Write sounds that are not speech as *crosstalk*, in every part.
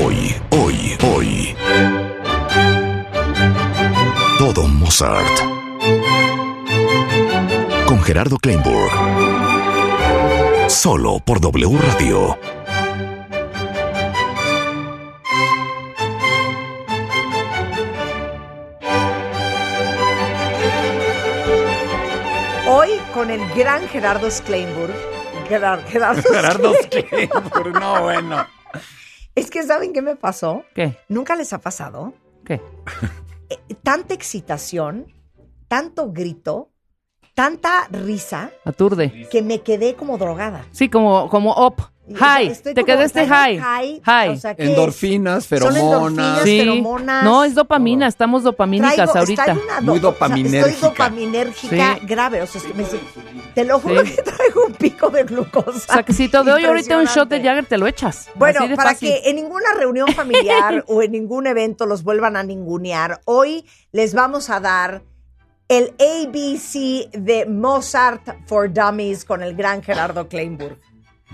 Hoy, hoy, hoy. Todo Mozart. Con Gerardo Kleinburg. Solo por W Radio. Hoy con el gran Gerardo Kleinburg. Gerard- Gerardo, Gerardo Kleinburg. Kleinburg, no, bueno. Es que ¿saben qué me pasó? ¿Qué? ¿Nunca les ha pasado? ¿Qué? *laughs* Eh, tanta excitación, tanto grito, tanta risa, Aturde. que me quedé como drogada. Sí, como, como O sea, High. Te quedaste high. high, o sea. Endorfinas, Son feromonas. endorfinas, Sí. feromonas. No, es dopamina. Estamos dopamínicas Traigo- ahorita. do- Muy o sea, dopaminérgica. estoy dopaminérgica Sí. grave. O sea, es que me- te lo juro Sí. que traigo un pico de glucosa. Saquecito de hoy, ahorita un shot de. Jagger te lo echas. Bueno, para fácil. que en ninguna reunión familiar *laughs* o en ningún evento los vuelvan a ningunear, hoy les vamos a dar el ABC de Mozart for Dummies con el gran Gerardo Kleinburg.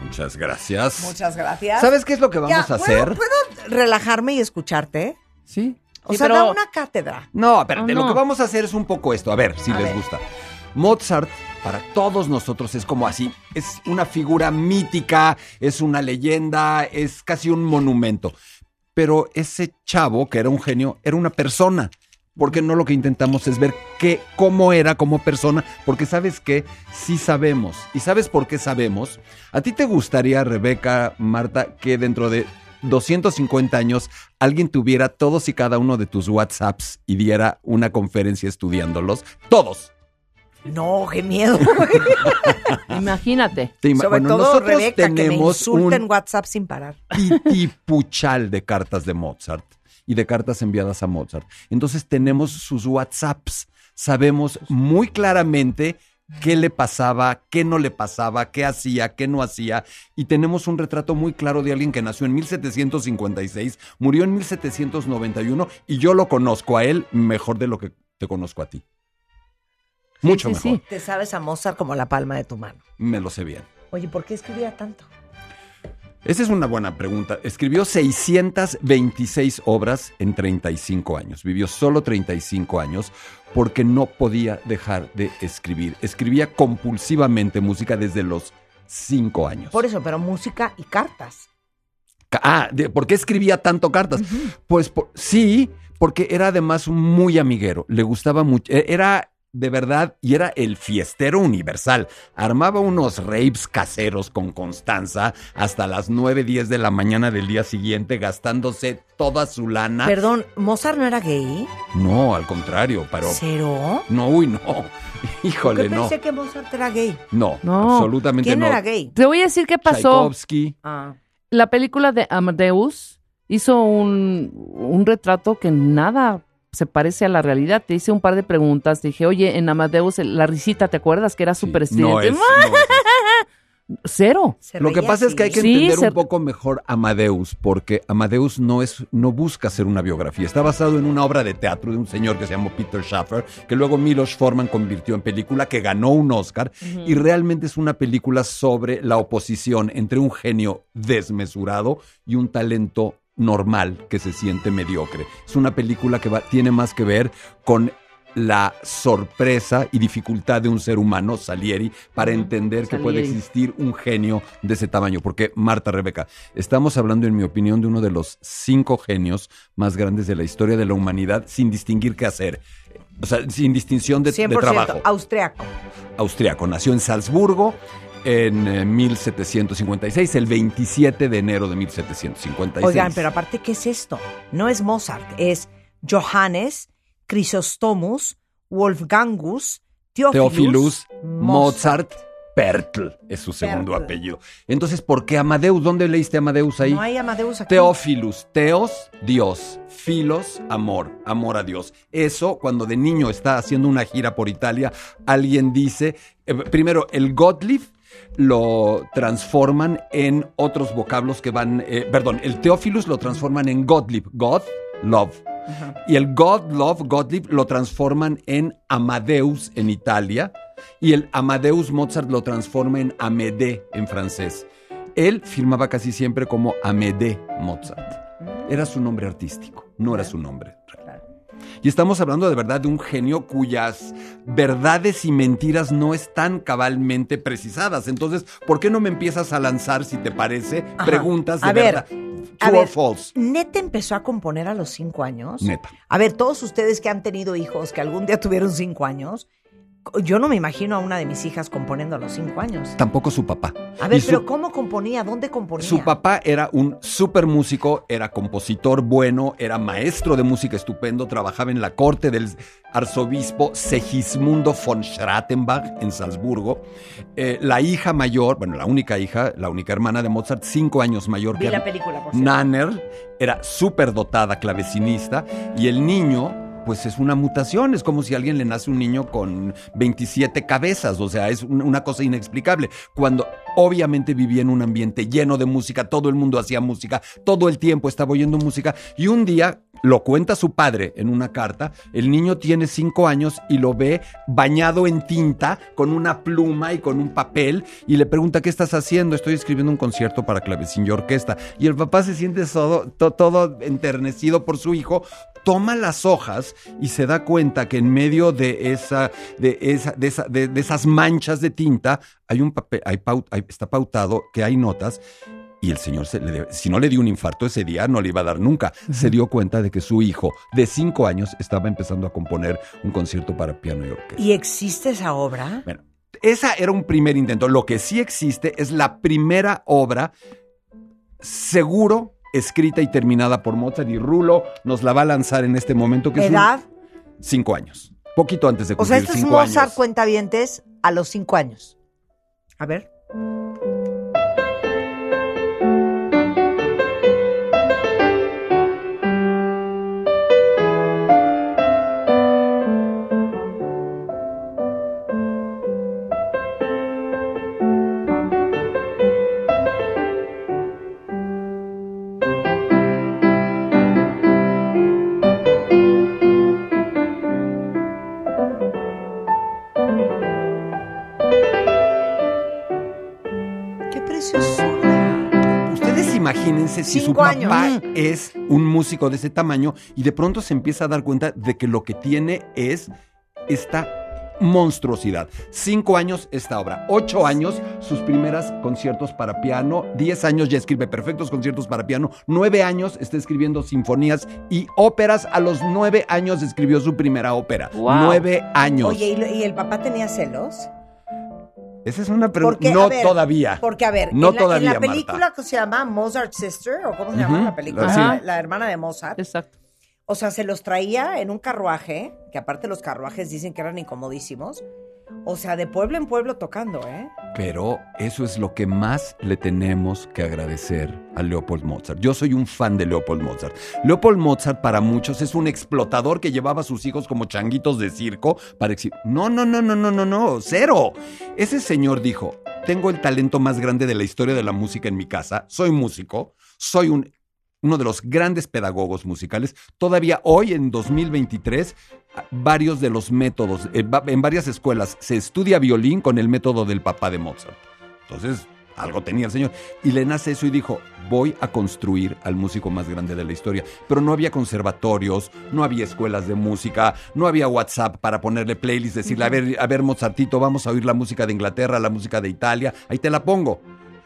Muchas gracias. Muchas gracias. ¿Sabes qué es lo que vamos Ya, a ¿puedo- hacer? ¿Puedo relajarme y escucharte? Sí. O Sí, sea, pero- da una cátedra. No, espérate, Oh, lo que vamos a hacer es un poco esto, a ver si A les ver. gusta. Mozart, para todos nosotros, es como así, es una figura mítica, es una leyenda, es casi un monumento. Pero ese chavo, que era un genio, era una persona. Porque no lo que intentamos es ver qué, cómo era como persona, porque sabes que sí sabemos. ¿Y sabes por qué sabemos? ¿A ti te gustaría, Rebeca, Marta, que dentro de 250 años alguien tuviera todos y cada uno de tus WhatsApps y diera una conferencia estudiándolos? Todos. No, qué miedo. *laughs* Imagínate. Te ima- Sobre bueno, todo nosotros Rebeca, que me tenemos insulta en un WhatsApp sin parar. titipuchal de cartas de Mozart y de cartas enviadas a Mozart. Entonces tenemos sus WhatsApps. Sabemos muy claramente qué le pasaba, qué no le pasaba, qué hacía, qué no hacía. Y tenemos un retrato muy claro de alguien que nació en 1756, murió en 1791 y yo lo conozco a él mejor de lo que te conozco a ti. Mucho sí, mejor. sí. Te sabes a Mozart como la palma de tu mano. Me lo sé bien. Oye, ¿por qué escribía tanto? Esa es una buena pregunta. Escribió 626 obras en 35 años. Vivió solo 35 años porque no podía dejar de escribir. Escribía compulsivamente música desde los 5 años. Por eso, pero música y cartas. Ca- Ah, ¿por qué escribía tanto cartas? Pues por- sí, porque era además muy amiguero. Le gustaba mucho. e- Era de verdad y era el fiestero universal. Armaba unos rapes caseros con Constanza hasta las 9, 10 de la mañana del día siguiente, gastándose toda su lana. Perdón, ¿Mozart no era gay? no, al contrario, pero. ¿Cero? No, uy, no. *laughs* Híjole, Yo no. pensé que Mozart era gay. No, No. absolutamente ¿Quién no. era gay? Te voy a decir qué pasó. Tchaikovsky. Ah. La película de Amadeus hizo un, un retrato que nada se parece a la realidad. Te hice un par de preguntas. Te dije, oye, en Amadeus, la risita, ¿te acuerdas que era Sí, súper no estridente? es- no es- Cero. Se Lo que pasa es que hay que Sí, entender se- un poco mejor Amadeus, porque Amadeus no es, no busca ser una biografía. Está basado en una obra de teatro de un señor que se llamó Peter Schaffer, que luego Milos Forman convirtió en película, que ganó un Oscar, y realmente es una película sobre la oposición entre un genio desmesurado y un talento normal que se siente mediocre. Es una película que va- tiene más que ver con la sorpresa y dificultad de un ser humano, Salieri, para entender que puede existir un genio de ese tamaño. Porque, Marta, Rebeca, estamos hablando, en mi opinión, de uno de los cinco genios más grandes de la historia de la humanidad, sin distinguir qué hacer. O sea, sin distinción de, de 100% trabajo. austriaco. Austriaco. Nació en Salzburgo en eh, 1756, el 27 de enero de 1756. Oigan, pero aparte, ¿qué es esto? No es Mozart, es Johannes Chrysostomus Wolfgangus Theophilus, Mozart Pertl es su segundo Pertl. apellido. Entonces, ¿por qué Amadeus? ¿Dónde leíste Amadeus ahí? No hay Amadeus aquí. Teófilus, teos, Dios, filos, amor, amor a Dios. Eso, cuando de niño está haciendo una gira por Italia, alguien dice, eh, primero, el Gottlieb lo transforman en otros vocablos que van, eh, perdón, el Teófilus lo transforman en Gottlieb, God, love. Y el God, love, Gottlieb lo transforman en Amadeus en Italia. Y el Amadeus Mozart lo transforma en Amédée en francés. Él firmaba casi siempre como Amédée Mozart. Era su nombre artístico, no era su nombre. Y estamos hablando de verdad de un genio cuyas verdades y mentiras no están cabalmente precisadas. Entonces, ¿por qué no me empiezas a lanzar, si te parece, Ajá. preguntas de A ver, verdad? a True or false. ¿Neta empezó a componer a los cinco años? Neta. A ver, todos ustedes que han tenido hijos, que algún día tuvieron cinco años, yo no me imagino a una de mis hijas componiendo a los cinco años. Tampoco su papá. A ver, su- pero ¿cómo componía? ¿Dónde componía? Su papá era un súper músico, era compositor bueno, era maestro de música estupendo, trabajaba en la corte del arzobispo Segismundo von Schrattenbach en Salzburgo. Eh, la hija mayor, bueno, la única hija, la única hermana de Mozart, cinco años mayor Vi que la película, por. Nanner, era súper dotada clavecinista y el niño... Pues es una mutación, es como si alguien le nace un niño con 27 cabezas, o sea, es un- una cosa inexplicable. Cuando obviamente vivía en un ambiente lleno de música, todo el mundo hacía música, todo el tiempo estaba oyendo música, y un día lo cuenta su padre en una carta, el niño tiene cinco años y lo ve bañado en tinta, con una pluma y con un papel, y le pregunta, ¿qué estás haciendo? Estoy escribiendo un concierto para clavecín y orquesta. Y el papá se siente todo, to- todo enternecido por su hijo, toma las hojas y se da cuenta que en medio de esa, de esa, de esa- de- de esas manchas de tinta hay un papel, hay pau- hay- está pautado que hay notas. Y el señor, se le dio- si no le dio un infarto ese día, no le iba a dar nunca. Se dio cuenta de que su hijo de cinco años estaba empezando a componer un concierto para piano y orquesta. ¿Y existe esa obra? Bueno, esa era un primer intento. Lo que sí existe es la primera obra seguro escrita y terminada por Mozart y Rulo nos la va a lanzar en este momento que es un- ¿Edad? cinco años, poquito antes de O cumplir sea, este es Mozart años. cuentavientes a los cinco años. A ver. Si su papá años. es un músico de ese tamaño y de pronto se empieza a dar cuenta de que lo que tiene es esta monstruosidad. Cinco años esta obra, ocho años sus primeras conciertos para piano, diez años ya escribe perfectos conciertos para piano, nueve años está escribiendo sinfonías y óperas. A los nueve años escribió su primera ópera. Wow. Nueve años. Oye, ¿y, lo- y el papá tenía celos? Esa es una pregunta. No ver, todavía. Porque, a ver, No en, la, todavía, en la Marta. película que se llama Mozart Sister, o cómo se llama la película, la hermana de Mozart, Exacto. o sea, se los traía en un carruaje, que aparte los carruajes dicen que eran incomodísimos, o sea, de pueblo en pueblo tocando, ¿eh? Pero eso es lo que más le tenemos que agradecer a Leopold Mozart. Yo soy un fan de Leopold Mozart. Leopold Mozart para muchos es un explotador que llevaba a sus hijos como changuitos de circo para exhibir. No, no, no, no, no, no, no, cero. Ese señor dijo, tengo el talento más grande de la historia de la música en mi casa, soy músico, soy un, uno de los grandes pedagogos musicales. Todavía hoy, en 2023, a- varios de los métodos, en va- en varias escuelas se estudia violín con el método del papá de Mozart. Entonces, algo tenía el señor. Y le nace eso y dijo, voy a construir al músico más grande de la historia. Pero no había conservatorios, no había escuelas de música, no había WhatsApp para ponerle playlist, decirle, a ver, a ver, Mozartito, vamos a oír la música de Inglaterra, la música de Italia, ahí te la pongo.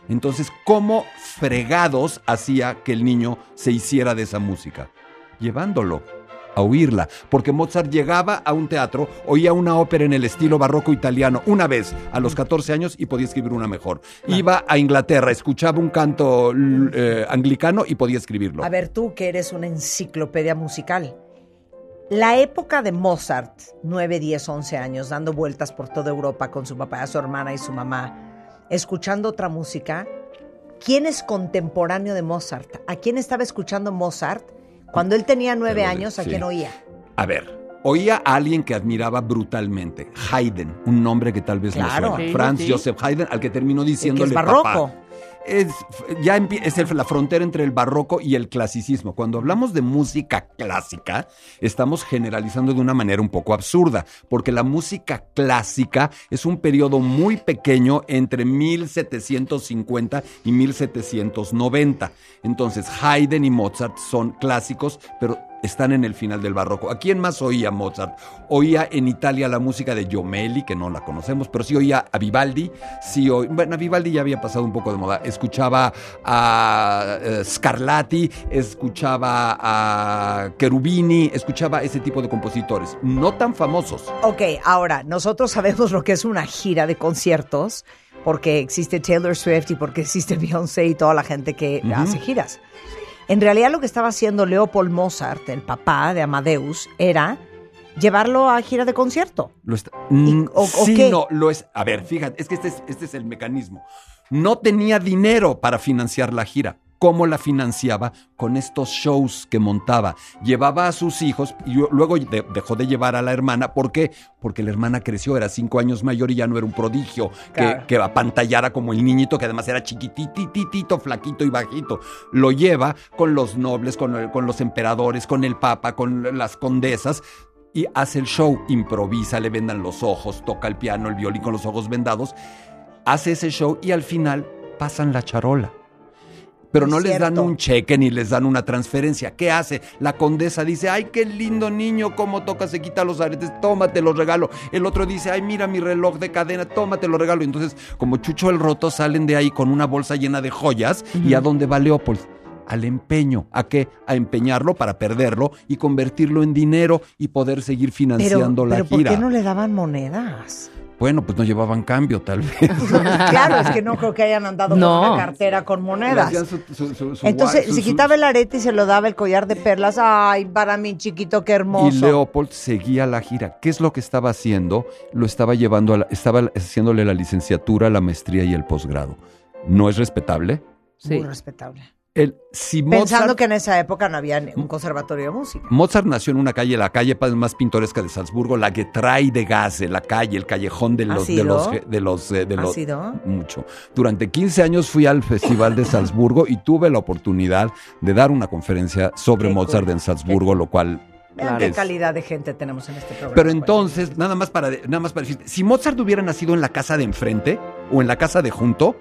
Entonces, ¿cómo fregados hacía que el niño se hiciera de esa música? Llevándolo a oírla, porque Mozart llegaba a un teatro, oía una ópera en el estilo barroco italiano una vez a los 14 años y podía escribir una mejor. Iba a Inglaterra, escuchaba un canto eh, anglicano y podía escribirlo. A ver, tú que eres una enciclopedia musical. La época de Mozart, 9, 10, 11 años, dando vueltas por toda Europa con su papá, su hermana y su mamá, escuchando otra música, ¿quién es contemporáneo de Mozart? ¿A quién estaba escuchando Mozart cuando él tenía nueve años? ¿A sí. quién oía? A ver, oía a alguien que admiraba brutalmente, Haydn, un nombre que tal vez Claro. le suena, Sí, Franz sí. Joseph Haydn, al que terminó El que diciéndole es barroco. papá. Es, ya es la frontera entre el barroco y el clasicismo. Cuando hablamos de música clásica, estamos generalizando de una manera un poco absurda, porque la música clásica es un periodo muy pequeño entre 1750 y 1790. Entonces, Haydn y Mozart son clásicos, pero están en el final del barroco. ¿A quién más oía Mozart? Oía en Italia la música de Giomelli, que no la conocemos, pero sí oía a Vivaldi, sí oí- bueno, a Vivaldi ya había pasado un poco de moda. Escuchaba a eh, Scarlatti, escuchaba a Cherubini, escuchaba ese tipo de compositores, no tan famosos. Ok, ahora, nosotros sabemos lo que es una gira de conciertos, porque existe Taylor Swift y porque existe *laughs* Beyoncé y toda la gente que hace giras. En realidad lo que estaba haciendo Leopold Mozart, el papá de Amadeus, era llevarlo a gira de concierto. Lo está- Mm, o- o sí, qué? no, lo es. A ver, fíjate, es que este es, este es el mecanismo. No tenía dinero para financiar la gira. ¿Cómo la financiaba? Con estos shows que montaba. Llevaba a sus hijos y luego de- dejó de llevar a la hermana. ¿Por qué? Porque la hermana creció, era cinco años mayor y ya no era un prodigio que, que apantallara como el niñito, que además era chiquitititito, flaquito y bajito. Lo lleva con los nobles, con, el- con los emperadores, con el papa, con las condesas y hace el show, improvisa, le vendan los ojos, toca el piano, el violín con los ojos vendados, hace ese show y al final pasan la charola. Pero no Es les dan un cheque ni les dan una transferencia. ¿Qué hace? La condesa dice, ay, qué lindo niño, cómo toca, se quita los aretes, tómate los regalo. El otro dice, ay, mira mi reloj de cadena, tómate los regalo. Entonces, como Chucho el Roto, salen de ahí con una bolsa llena de joyas. ¿Y a dónde va Leopold? Al empeño. ¿A qué? A empeñar para perderlo y convertirlo en dinero y poder seguir Pero, financiando la pero ¿por gira. qué no le daban monedas? Bueno, pues no llevaban cambio, tal vez. *laughs* claro, es que no *laughs* creo que hayan andado No. con una cartera con monedas. Hacían su- su- su- su Entonces, se su- quitaba el arete y se lo daba el collar de perlas. Ay, para mi chiquito, qué hermoso. Y Leopold seguía la gira. ¿Qué es lo que estaba haciendo? Lo estaba llevando a la- estaba haciéndole la licenciatura, la maestría y el posgrado. ¿No es respetable? Muy Sí. respetable. El, si Pensando que en esa época no había un conservatorio de música. Mozart nació en una calle, la calle más pintoresca de Salzburgo, la Getray de Gasse, la calle, el callejón de ¿Ha los, de los, de los, eh, de ¿Ha los- sido? mucho. Durante 15 años fui al Festival de Salzburgo y tuve la oportunidad de dar una conferencia sobre Qué Mozart cool. en Salzburgo, lo cual Vean qué calidad de gente tenemos en este programa. Pero entonces, nada más para nada más para decirte, si Mozart hubiera nacido en la casa de enfrente o en la casa de junto,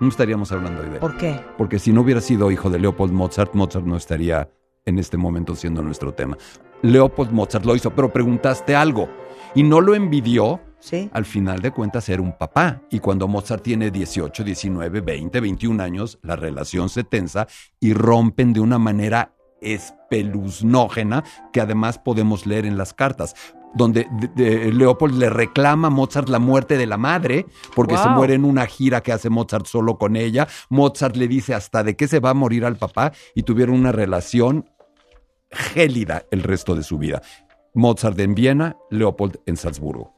no estaríamos hablando hoy de él. ¿Por qué? Porque si no hubiera sido hijo de Leopold Mozart, Mozart no estaría en este momento siendo nuestro tema. Leopold Mozart lo hizo, pero preguntaste algo y no lo envidió. Sí. Al final de cuentas era un papá y cuando Mozart tiene 18, 19, 20, 21 años, la relación se tensa y rompen de una manera espeluznógena que además podemos leer en las cartas donde de- de- Leopold le reclama a Mozart la muerte de la madre, porque se muere en una gira que hace Mozart solo con ella. Mozart le dice hasta de qué se va a morir al papá y tuvieron una relación gélida el resto de su vida. Mozart en Viena, Leopold en Salzburgo.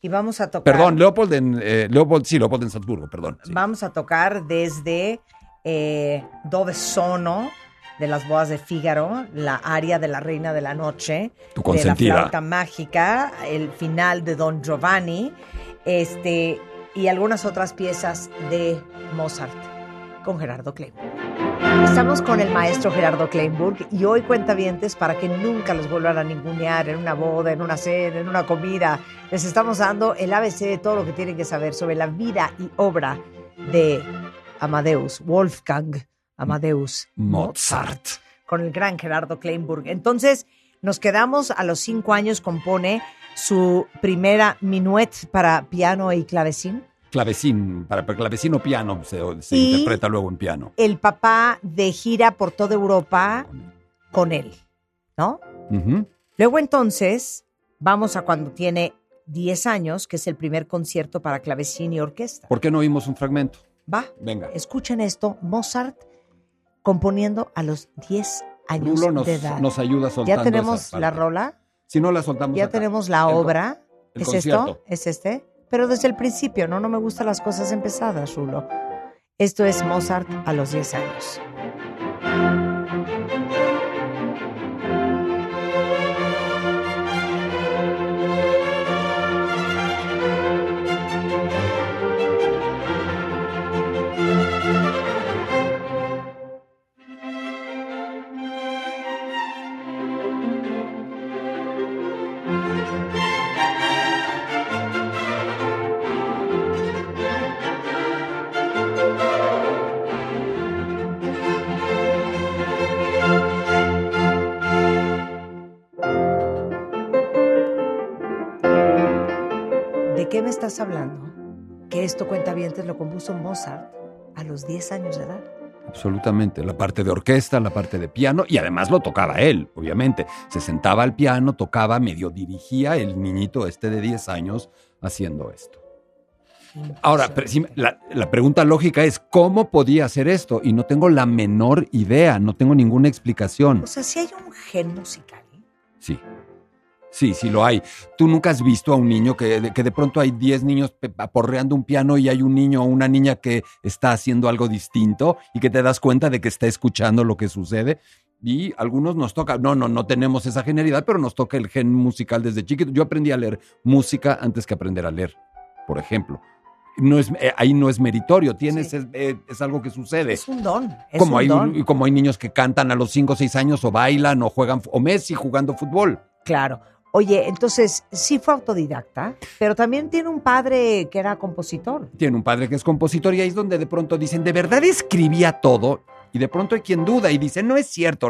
Y vamos a tocar. Perdón, Leopold en eh, Leopold, sí, Leopold en Salzburgo, perdón. sí. Vamos a tocar desde eh, Dove Sono de las bodas de Fígaro, la aria de la Reina de la Noche, Tu de la flauta mágica, el final de Don Giovanni, este y algunas otras piezas de Mozart con Gerardo Kleinburg. Estamos con el maestro Gerardo Kleinburg y hoy cuentavientes para que nunca los vuelvan a ningunear en una boda, en una cena, en una comida. Les estamos dando el ABC de todo lo que tienen que saber sobre la vida y obra de Amadeus, Wolfgang Amadeus Mozart. con el gran Gerardo Kleinburg. Entonces, nos quedamos a los cinco años, compone su primera minuet para piano y clavecín. Clavecín, para, para clavecín o piano se, se Y- interpreta luego en piano. El papá de gira por toda Europa con él, ¿no? Luego entonces, vamos a cuando tiene 10 años, que es el primer concierto para clavecín y orquesta. ¿Por qué no oímos un fragmento? Va, Venga. escuchen esto, Mozart componiendo a los 10 años nos, de edad. nos ayuda soltando ya tenemos la rola, Si no la soltamos ya acá. tenemos la El obra. el ¿Es concierto. esto? ¿Es este? Pero desde el principio, ¿no? No me gustan las cosas empezadas, Rulo. Esto es Mozart a los 10 años. Qué me estás hablando? Que esto cuenta lo compuso Mozart a los 10 años de edad. Absolutamente. La parte de orquesta, la parte de piano, y además lo tocaba él, obviamente. Se sentaba al piano, tocaba, medio dirigía el niñito este de 10 años haciendo esto. Ahora, la, la pregunta lógica es, ¿cómo podía hacer esto? Y no tengo la menor idea, no tengo ninguna explicación. O sea, si hay un gen musical. ¿eh? Sí. Sí, sí lo hay. Tú nunca has visto a un niño que, de- que de pronto hay 10 niños aporreando un piano y hay un niño o una niña que está haciendo algo distinto y que te das cuenta de que está escuchando lo que sucede. Y algunos nos toca, no, no, no tenemos esa genialidad, pero nos toca el gen musical desde chiquito. Yo aprendí a leer música antes que aprender a leer, por ejemplo. No es, eh, ahí no es meritorio, tienes, Sí. es, eh, es algo que sucede Es un don. Es como un hay, don. como hay niños que cantan a los 5 o 6 años o bailan o juegan, o Messi jugando fútbol. Claro. Oye, entonces sí fue autodidacta, pero también tiene un padre que era compositor. Tiene un padre que es compositor y ahí es donde de pronto dicen, ¿de verdad escribía todo? Y de pronto hay quien duda y dice, no es cierto,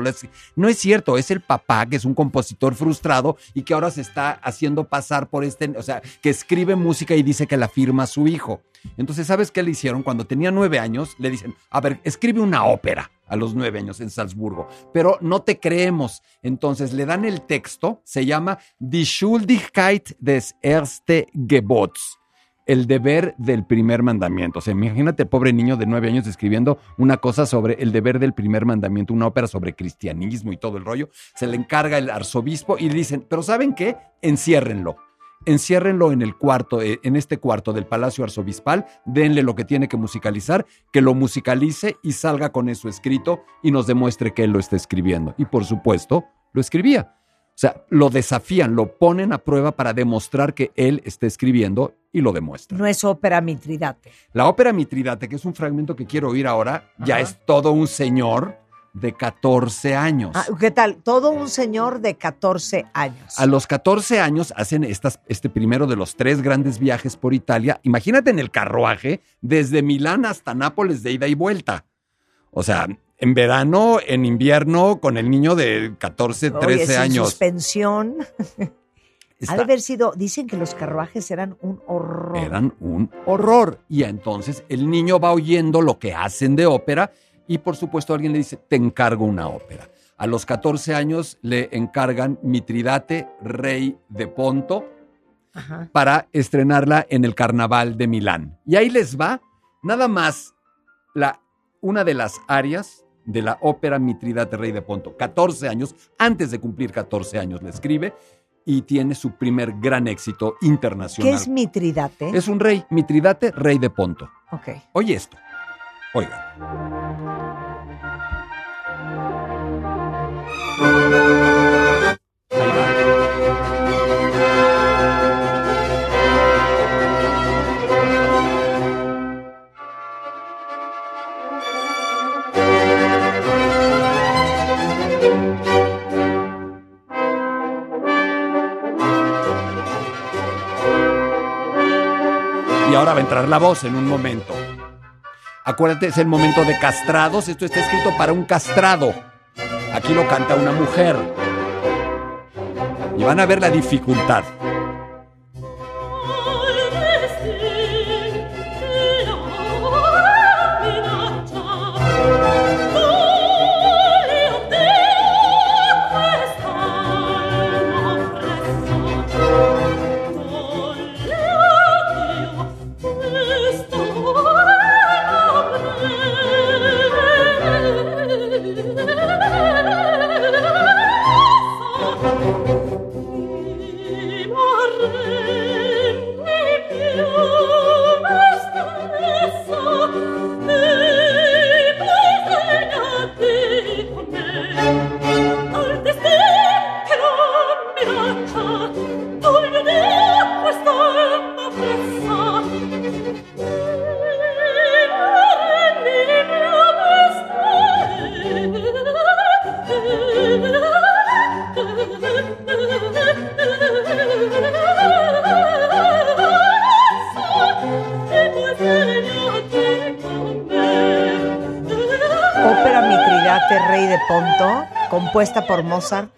no es cierto, es el papá que es un compositor frustrado y que ahora se está haciendo pasar por este, o sea, que escribe música y dice que la firma su hijo. Entonces, ¿sabes qué le hicieron? Cuando tenía nueve años, le dicen, a ver, escribe una ópera a los nueve años en Salzburgo, pero no te creemos. Entonces le dan el texto, se llama Die Schuldigkeit des Erste Gebots el deber del primer mandamiento. O sea, imagínate, pobre niño de nueve años escribiendo una cosa sobre el deber del primer mandamiento, una ópera sobre cristianismo y todo el rollo. Se le encarga el arzobispo y dicen, pero ¿saben qué? Enciérrenlo. Enciérrenlo en el cuarto, eh, en este cuarto del Palacio Arzobispal, denle lo que tiene que musicalizar, que lo musicalice y salga con eso escrito y nos demuestre que él lo está escribiendo. Y por supuesto, lo escribía. O sea, lo desafían, lo ponen a prueba para demostrar que él está escribiendo y lo demuestra. No es ópera Mitridate. La ópera Mitridate, que es un fragmento que quiero oír ahora, ya es todo un señor de 14 años. Ah, ¿Qué tal? Todo un señor de 14 años. A los 14 años hacen estas, este primero de los tres grandes viajes por Italia. Imagínate en el carruaje desde Milán hasta Nápoles de ida y vuelta. O sea, en verano, en invierno, con el niño de 14, 13 Oye, años. suspensión. Está- *laughs* Ha de haber sido, dicen que los carruajes eran un horror. eran un horror. Y entonces el niño va oyendo lo que hacen de ópera y por supuesto alguien le dice, te encargo una ópera. A los 14 años le encargan Mitridate, rey de Ponto, Ajá. para estrenarla en el Carnaval de Milán. Y ahí les va nada más la, una de las áreas de la ópera Mitridate, rey de Ponto. 14 años, antes de cumplir 14 años le escribe y tiene su primer gran éxito internacional. ¿Qué es Mitridate? Es un rey, Mitridate, rey de Ponto. Ok. Oye esto. Oiga. Va a entrar la voz en un momento. Acuérdate, es el momento de castrados. Esto está escrito para un castrado. Aquí lo canta una mujer. Y van a ver la dificultad.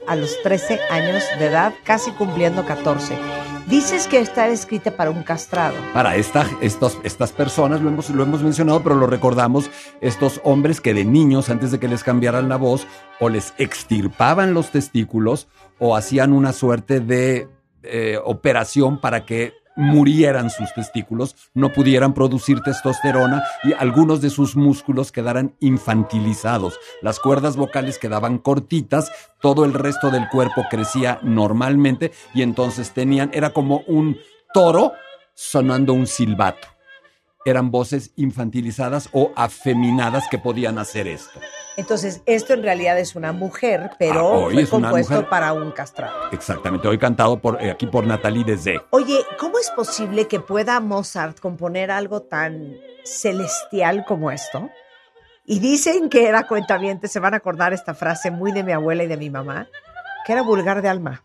A los 13 años de edad, casi cumpliendo 14. Dices que está escrita para un castrado. Para estos, estas personas, lo hemos, lo hemos mencionado, pero lo recordamos, estos hombres que de niños, antes de que les cambiaran la voz, o les extirpaban los testículos, o hacían una suerte de eh, operación para que murieran sus testículos, no pudieran producir testosterona y algunos de sus músculos quedaran infantilizados. Las cuerdas vocales quedaban cortitas, todo el resto del cuerpo crecía normalmente y entonces tenían, era como un toro sonando un silbato. Eran voces infantilizadas o afeminadas que podían hacer esto. Entonces, esto en realidad es una mujer, Ah, pero hoy fue compuesto mujer. para un castrado. Exactamente, hoy cantado por, eh, aquí por Natalie Desde. Oye, ¿cómo es posible que pueda Mozart componer algo tan celestial como esto? Y dicen que era cuentaviente, se van a acordar esta frase muy de mi abuela y de mi mamá, que era vulgar de alma,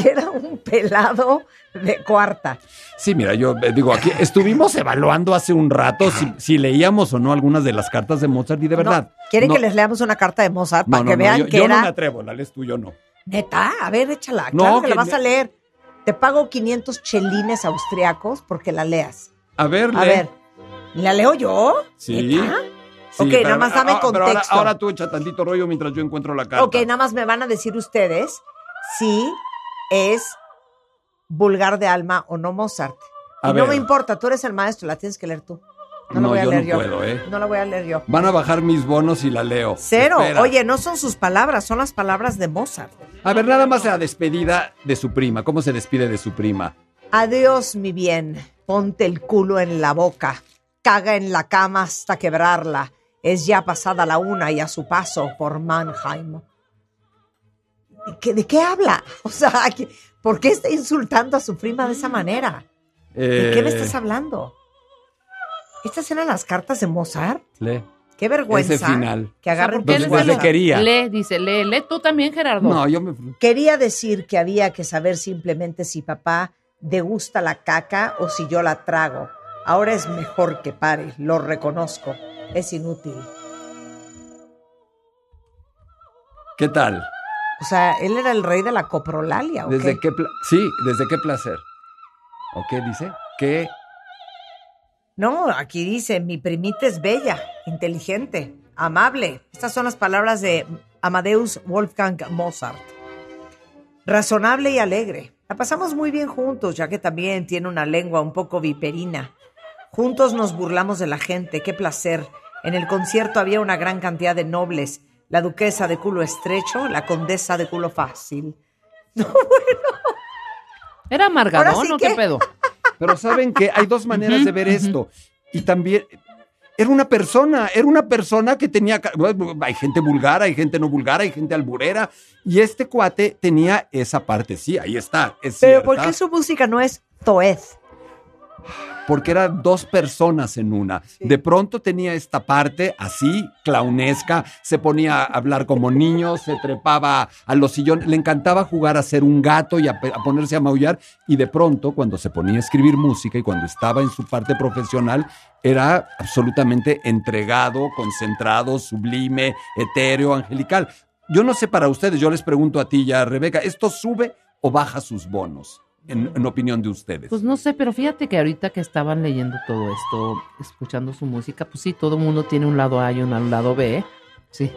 que era un pelado de cuarta. Sí, mira, yo eh, digo, aquí estuvimos evaluando hace un rato si, si leíamos o no algunas de las cartas de Mozart y de verdad. No, ¿Quieren no- que les leamos una carta de Mozart No, para que vean yo, que yo era... no me atrevo, la lees tú, yo no. Neta, a ver, échala. No, claro que, que la vas a leer. Te pago 500 chelines austriacos porque la leas. A ver, A lee. ver, ¿la leo yo? Sí. ¿Neta? Sí, Ok, pero- nada más dame ah, ahora- contexto. ahora, tú echa tantito rollo mientras yo encuentro la carta. Ok, nada más me van a decir ustedes si es vulgar de alma o no Mozart. A Y no me importa, tú eres el maestro, la tienes que leer tú. No, la No, voy a yo leer no yo. puedo, ¿eh? No la voy a leer yo. Van a bajar mis bonos y la leo. Cero. Espera. Oye, no son sus palabras, son las palabras de Mozart. A ver, nada más la despedida de su prima. ¿Cómo se despide de su prima? Adiós, mi bien. Ponte el culo en la boca. Caga en la cama hasta quebrarla. Es ya pasada la una y a su paso por Mannheim. ¿De qué, de qué habla? *laughs* O sea, ¿qué- ¿por qué está insultando a su prima de esa manera? ¿De qué me Eh, estás hablando? ¿Estas eran las cartas de Mozart? Lee. Qué vergüenza. Ese final. Que agarren ¿por qué tus Desde, les desde WhatsApp. quería. Lee, dice, lee, lee tú también, Gerardo. No, yo me... Quería decir que había que saber simplemente si papá degusta la caca o si yo la trago. Ahora es mejor que pare, lo reconozco. Es inútil. ¿Qué tal? O sea, él era el rey de la coprolalia. ¿o ¿Desde qué? Sí, ¿desde qué placer? ¿O qué dice? ¿Qué? No, aquí dice, mi primita es bella, inteligente, amable. Estas son las palabras de Amadeus Wolfgang Mozart. Razonable y alegre. La pasamos muy bien juntos, ya que también tiene una lengua un poco viperina. Juntos nos burlamos de la gente, qué placer. En el concierto había una gran cantidad de nobles. La duquesa de culo estrecho, la condesa de culo fácil. *laughs* ¿Era amargadón Ahora sí o qué pedo? *laughs* Pero saben que hay dos maneras de ver esto. Y también era una persona, era una persona que tenía... bueno, Hay gente vulgar, hay gente no vulgar, hay gente alburera. Y este cuate tenía esa parte, sí, ahí está, es Pero cierta. ¿por qué su música no es Zoez? Porque eran dos personas en una. De pronto tenía esta parte así, clownesca, se ponía a hablar como niño, se trepaba a los sillones, le encantaba jugar a ser un gato y a, a ponerse a maullar. Y de pronto, cuando se ponía a escribir música y cuando estaba en su parte profesional, era absolutamente entregado, concentrado, sublime, etéreo, angelical. Yo no sé para ustedes, yo les pregunto a ti ya, Rebeca, ¿esto sube o baja sus bonos? En, en opinión de ustedes. Pues no sé, pero fíjate que ahorita que estaban leyendo todo esto, escuchando su música, pues sí, todo el mundo tiene un lado A y un lado B, sí.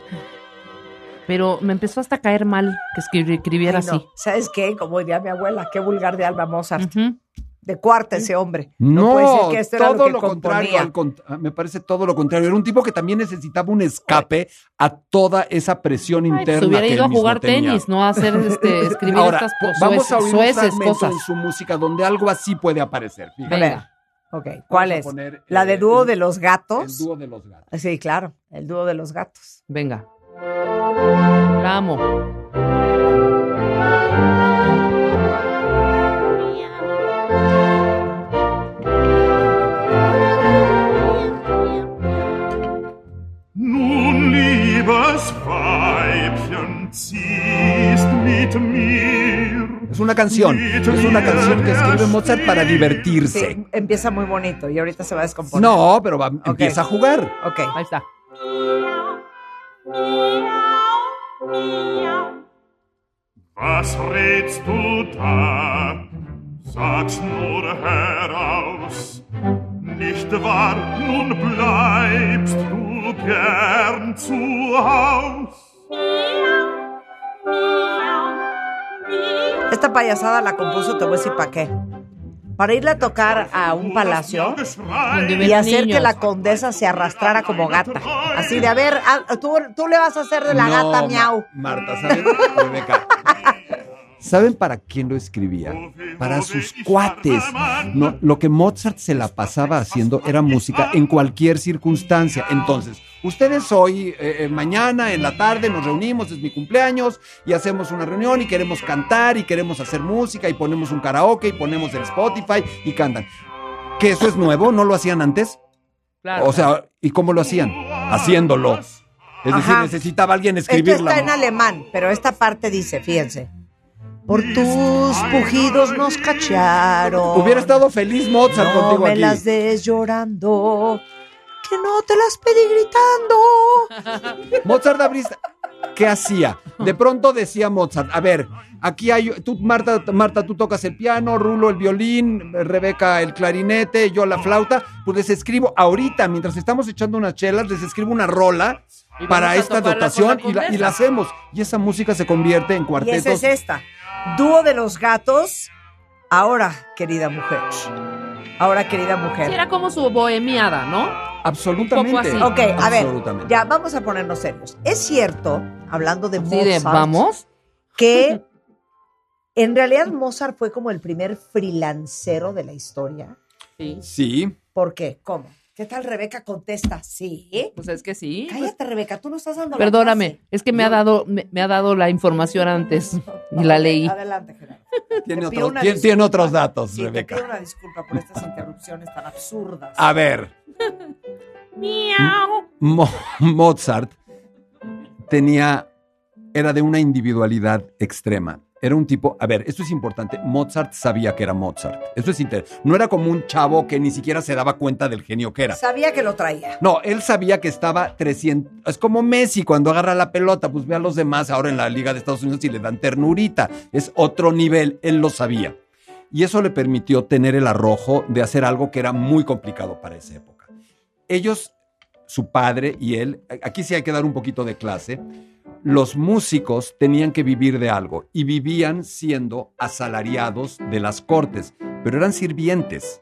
Pero me empezó hasta a caer mal que escribi- escribiera Ay, no. así. ¿Sabes qué? Como diría mi abuela, qué vulgar de Alba Mozart. Ujú. De cuarta ese hombre. No, puede ser que esto era todo lo que lo, contrario. componía. al cont- ah, me parece todo lo contrario. Era un tipo que también necesitaba un escape a toda esa presión Ay, interna. pues hubiera que ido a jugar tenía. tenis, no a hacer este, *laughs* escribir Ahora, estas po- cosas, vamos a oír un sueces fragmento cosas. en su música donde algo así puede aparecer. Fíjate. Venga. Ok, ¿cuál Vamos es? poner, ¿La de eh, dúo el- de los El gatos? dúo de los gatos. Sí, claro, el dúo de los gatos. Venga. La amo. Liebes Weibchen, ziehst mit mir. Es una canción. Es una canción que escribe Mozart para divertirse. Sí, empieza muy bonito y ahorita se va a descomponer. No, pero va- empieza a jugar. Ok. Ahí está. Was rätst du da? Sag's nur heraus, nicht wahr, nun bleibst du gern zu Haus. Esta payasada la compuso, te voy a decir para qué. Para irle a tocar a un palacio y hacer que la condesa se arrastrara como gata. Así de, a ver, ah, tú, tú le vas a hacer de la No, gata Ma- miau. Marta, ¿saben? ¿Saben para quién lo escribía? Para sus cuates. No, lo que Mozart se la pasaba haciendo era música en cualquier circunstancia. Entonces, ustedes hoy, eh, eh, mañana, en la tarde, nos reunimos, es mi cumpleaños, y hacemos una reunión y queremos cantar y queremos hacer música y ponemos un karaoke y ponemos el Spotify y cantan. ¿Que eso es nuevo? ¿No lo hacían antes? Claro. O sea, ¿y cómo lo hacían? Haciéndolo. Es decir, necesitaba alguien Esto escribirla. está en alemán, pero esta parte dice, fíjense. Por tus pujidos nos cacharon. Hubiera estado feliz Mozart No contigo me aquí. las des llorando. Que no te las pedí gritando. *laughs* Mozart Abrista, ¿qué hacía? De pronto decía Mozart, a ver, aquí hay, tú, Marta, Marta, tú tocas el piano, Rulo el violín, Rebeca el clarinete, yo la flauta, pues les escribo ahorita, mientras estamos echando unas chelas, les escribo una rola Y para esta dotación y la y hacemos. Y esa música se convierte en Y cuartetos. esa es esta. Dúo de los gatos. Ahora, querida mujer. Ahora, querida Sí, mujer. era como su bohemiada, ¿no? Absolutamente. Un poco así. Ok, a ver, Absolutamente. ya vamos a ponernos serios. Es cierto, hablando de Sí, de Mozart, vamos. que *laughs* en realidad Mozart fue como el primer freelancero de la historia. Sí. Sí. ¿Por qué? ¿Cómo? ¿Qué tal Rebeca contesta? Sí. Pues es que sí. pues, Cállate, Rebeca, tú no estás dando la perdóname, clase. es que me ha dado, me, me ha dado la información antes *laughs* y la leí. Adelante, Gerardo. *laughs* Tiene, otro- una tiene- otros datos, Sí, te Rebeca. pido una disculpa por estas interrupciones tan absurdas. A ver. Mo- Mozart tenía, era de una individualidad extrema. Era un tipo, a ver, esto es importante, Mozart sabía que era Mozart. Esto es interesante. No era como un chavo que ni siquiera se daba cuenta del genio que era. Sabía que lo traía. No, él sabía que estaba 300. Es como Messi cuando agarra la pelota, pues ve a los demás ahora en la Liga de Estados Unidos y le dan ternurita. Es otro nivel, él lo sabía. Y eso le permitió tener el arrojo de hacer algo que era muy complicado para esa época. Ellos, su padre y él, aquí sí hay que dar un poquito de clase. Los músicos tenían que vivir de algo y vivían siendo asalariados de las cortes, pero eran sirvientes.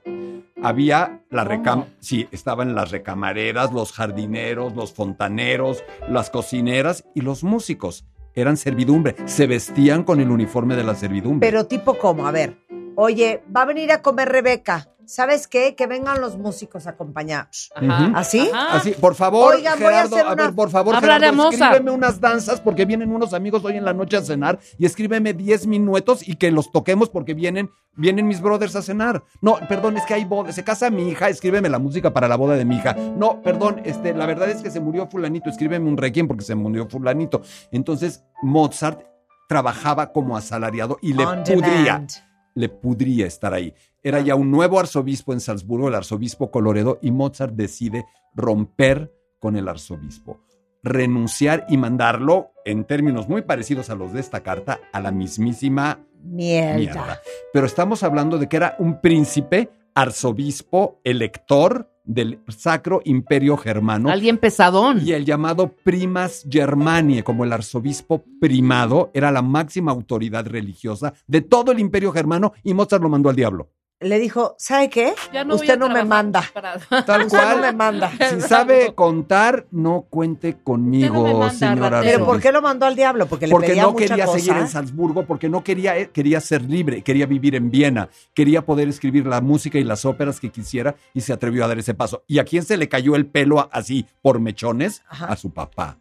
Había la recam sí, estaban las recamareras, los jardineros, los fontaneros, las cocineras y los músicos. Eran servidumbre, se vestían con el uniforme de la servidumbre. Pero tipo cómo, a ver. Oye, va a venir a comer Rebeca. ¿Sabes qué? Que vengan los músicos a acompañarnos. Ajá. ¿Así? Ajá. Así, por favor, Oigan, voy a Gerardo, hacer a, una- ver, por favor, Gerardo, a escríbeme unas danzas porque vienen unos amigos hoy en la noche a cenar y escríbeme 10 minutos y que los toquemos porque vienen, vienen mis brothers a cenar. No, perdón, es que hay boda, se casa mi hija, escríbeme la música para la boda de mi hija. No, perdón, este, la verdad es que se murió fulanito, escríbeme un requiem porque se murió fulanito. Entonces, Mozart trabajaba como asalariado y le On pudría demand. Le pudría estar ahí. Era ya un nuevo arzobispo en Salzburgo, el arzobispo Coloredo, y Mozart decide romper con el arzobispo, renunciar y mandarlo, en términos muy parecidos a los de esta carta, a la mismísima Mierda. mierda. Pero estamos hablando de que era un príncipe, arzobispo, elector del Sacro Imperio Germano. Alguien pesadón. Y el llamado primas Germaniae, como el arzobispo primado, era la máxima autoridad religiosa de todo el imperio germano y Mozart lo mandó al diablo. Le dijo, ¿sabe qué? Ya no voy Usted no me manda. para- *laughs* Tal Usted no cual. me manda. Si sabe *laughs* contar, no cuente conmigo, no manda, señora. ¿Pero por qué lo mandó al diablo? Porque le Porque pedía no mucha quería cosa. seguir en Salzburgo, porque no quería, eh, quería ser libre, quería vivir en Viena, quería poder escribir la música y las óperas que quisiera y se atrevió a dar ese paso. ¿Y a quién se le cayó el pelo así por mechones? Ajá. A su papá.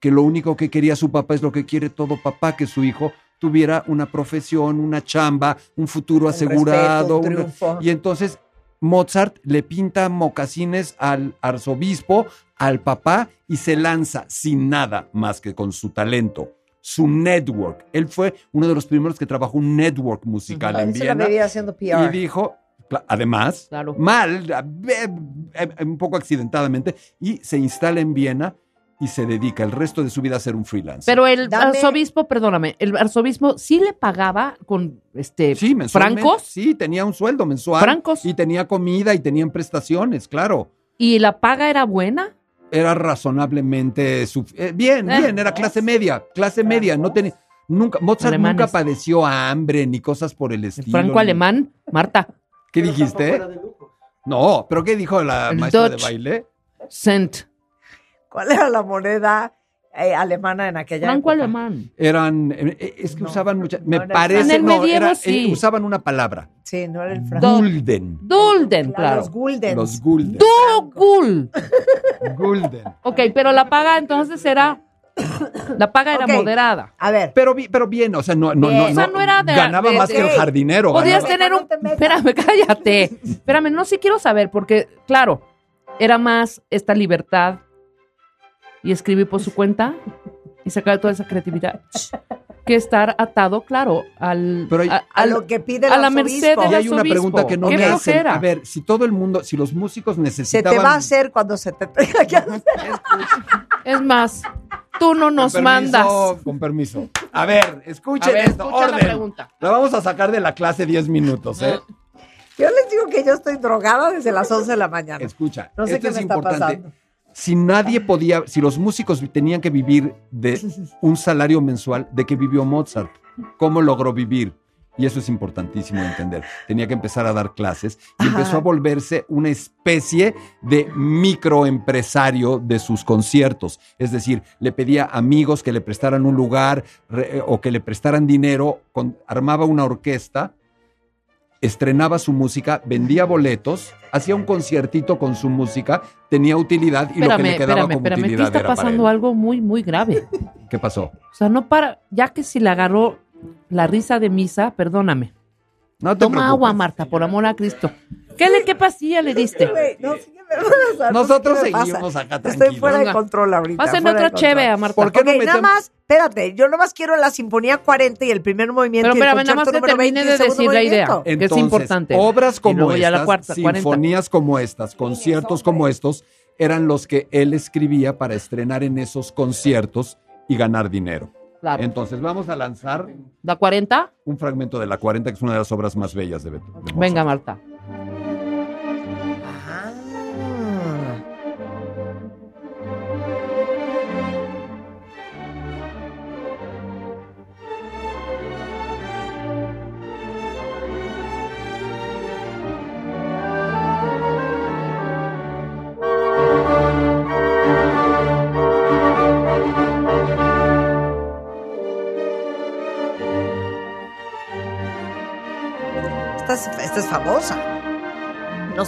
Que lo único que quería su papá es lo que quiere todo papá, que su hijo tuviera una profesión, una chamba, un futuro Un asegurado. respeto, un y entonces Mozart le pinta mocasines al arzobispo, al papá, y se lanza sin nada más que con su talento, su network. Él fue uno de los primeros que trabajó un network musical en Viena. haciendo Y dijo, además, Claro. mal, eh, eh, un poco accidentadamente, y se instala en Viena y se dedica el resto de su vida a ser un freelancer. Pero el Dame- arzobispo, perdóname, el arzobispo sí le pagaba con este sí, francos Sí, tenía un sueldo mensual. Francos. Y tenía comida y tenían prestaciones, claro. y la paga era buena. Era razonablemente eh, bien, Eh. bien, era clase media, clase media, no tenía nunca Mozart Alemanes. nunca padeció hambre ni cosas por el El estilo. franco ni- alemán, Marta, ¿Qué dijiste? No, pero ¿qué dijo la El maestra Dutch. de baile? cent, ¿Cuál era la moneda eh, alemana en aquella franco época? alemán. Eran eh, eh, es que No, usaban mucha me no parece. En el no, medievo era, sí. eh, usaban una palabra, Sí, no era el franco. Gulden. Dulden, claro. Los guldens. Los gulden. Dugul. Gulden. Ok, pero la paga entonces era. La paga era moderada. A ver, Pero, pero bien, o sea, no, no, Bien. no, O sea, no era de- ganaba de- más de- que el jardinero. Podías ganaba- tener No un. te. Espérame, *laughs* cállate. Espérame, no sí quiero saber, porque, claro, era más esta libertad y escribir por su cuenta y sacar toda esa creatividad que estar atado, claro, al. Pero hay- a- lo que pide el a la merced Y del hay una pregunta que no me hacen. A ver, si todo el mundo, si los músicos Se necesitaban... te va a hacer cuando se te tenga que hacer. Es más, tú no Con nos permiso, mandas. Con permiso. A ver, escuchen A ver, esto. escucha la orden. pregunta. La vamos a sacar de la clase 10 minutos, ¿eh? Yo les digo que yo estoy drogada desde las 11 de la mañana. Escucha, No sé esto qué es me está importante. pasando. Si nadie podía, si los músicos tenían que vivir de *laughs* un salario mensual, ¿de qué vivió Mozart? ¿Cómo logró vivir? Y eso es importantísimo de entender. Tenía que empezar a dar clases y Ajá. empezó a volverse una especie de microempresario de sus conciertos. Es decir, le pedía amigos que le prestaran un lugar re- o que le prestaran dinero, con- armaba una orquesta estrenaba su música, vendía boletos, hacía un conciertito con su música, tenía utilidad y lo que le quedaba espérame, como espérame. Aquí utilidad está era para pasando él. algo muy, muy grave. ¿Qué pasó? O sea, no para. Ya que si le agarró la risa de misa, perdóname. No te Toma preocupes. agua, Marta, por amor a Cristo. ¿Qué, le, qué pastilla le diste? No, sí *laughs* que Nosotros pasa. seguimos acá Estoy tranquilos. fuera de control ahorita. De otro cheve a Marta. ¿Por qué no Ok, nada más, espérate, yo nomás quiero la Sinfonía 40 y el primer movimiento Pero y el espérame, nada más 20 termine y de el segundo decir la idea. que es importante. obras como la estas, cuarta, 40. sinfonías como estas, conciertos como estos, eran los que él escribía para estrenar en esos conciertos y ganar dinero. Claro. Entonces vamos a lanzar ¿La 40? un fragmento de la 40, que es una de las obras más bellas de, Mozart. Venga, Marta.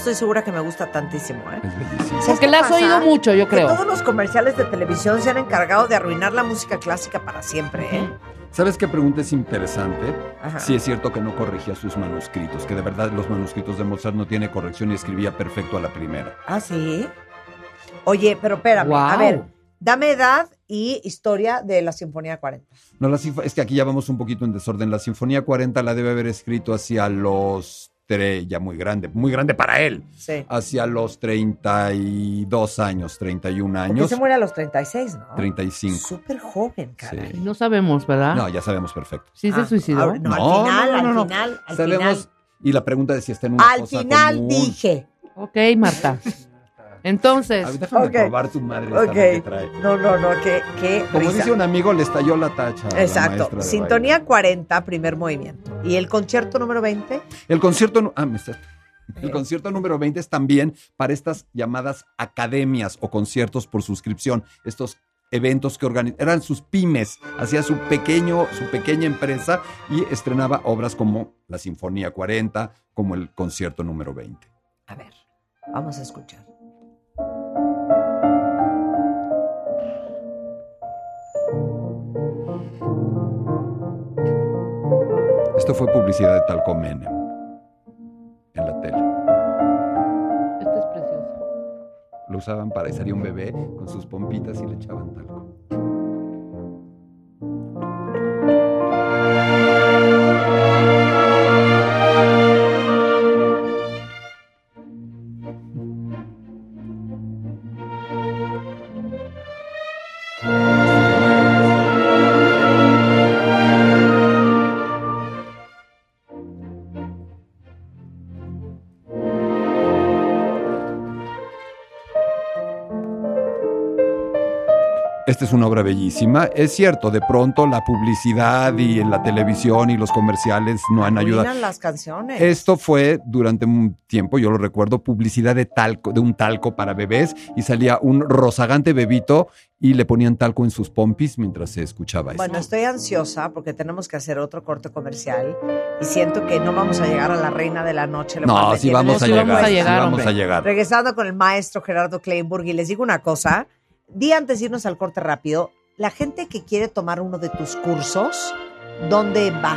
Estoy segura que me gusta tantísimo, ¿eh? Es bellísimo. ¿Sabes Porque la has pasa? oído mucho, yo Que creo. todos los comerciales de televisión se han encargado de arruinar la música clásica para siempre, ¿eh? ¿Sabes qué pregunta es interesante? Ajá. Sí es cierto que no corregía sus manuscritos, que de verdad los manuscritos de Mozart no tiene corrección y escribía perfecto a la primera. Ah, sí. Oye, pero espérame, a ver, dame edad y historia de la Sinfonía 40. No, la es que aquí ya vamos un poquito en desorden. La Sinfonía 40 la debe haber escrito hacia los tres, ya muy grande, muy grande para él, Sí. hacia los 32 años, 31 Porque años, se muere a los 36, ¿no? 35. Súper joven, caray. Sí. No sabemos, ¿verdad? No, ya sabemos perfecto. ¿Sí se Ah, suicidó? ahora- no, No, al final, no, no, no, al final, al Sabemos, final. y la pregunta de si está en una Al fosa final común. dije. Ok, Marta. *laughs* Entonces, A ver, déjame probar tu madre esta Ok. que trae. No, no, no, que, que Como risa. dice un amigo, le estalló la tacha. la Exacto. Sintonía baile. 40, primer movimiento. ¿Y el concierto número 20? El concierto, ah, me está- el concierto número 20 es también para estas llamadas academias o conciertos por suscripción, estos eventos que organizaban, eran sus pymes, hacía su pequeño, su pequeña empresa y estrenaba obras como la Sinfonía 40, como el concierto número 20. A ver, vamos a escuchar. Esto fue publicidad de Talco Menem en la tele. esto es precioso. Lo usaban para y salía un bebé con sus pompitas y le echaban talco. Esta es una obra bellísima. Es cierto, de pronto la publicidad y en la televisión y los comerciales no han ayudado. Las canciones. Esto fue durante un tiempo, yo lo recuerdo, publicidad de talco, de un talco para bebés y salía un rozagante bebito y le ponían talco en sus pompis mientras se escuchaba Bueno, esto. estoy ansiosa porque tenemos que hacer otro corte comercial y siento que no vamos a llegar a la reina de la noche. No, sí vamos a sí llegar, vamos a sí llegar, vamos hombre. a llegar. Regresando con el maestro Gerardo Kleinburg y les digo una cosa, di antes de irnos al corte rápido, la gente que quiere tomar uno de tus cursos, ¿dónde va?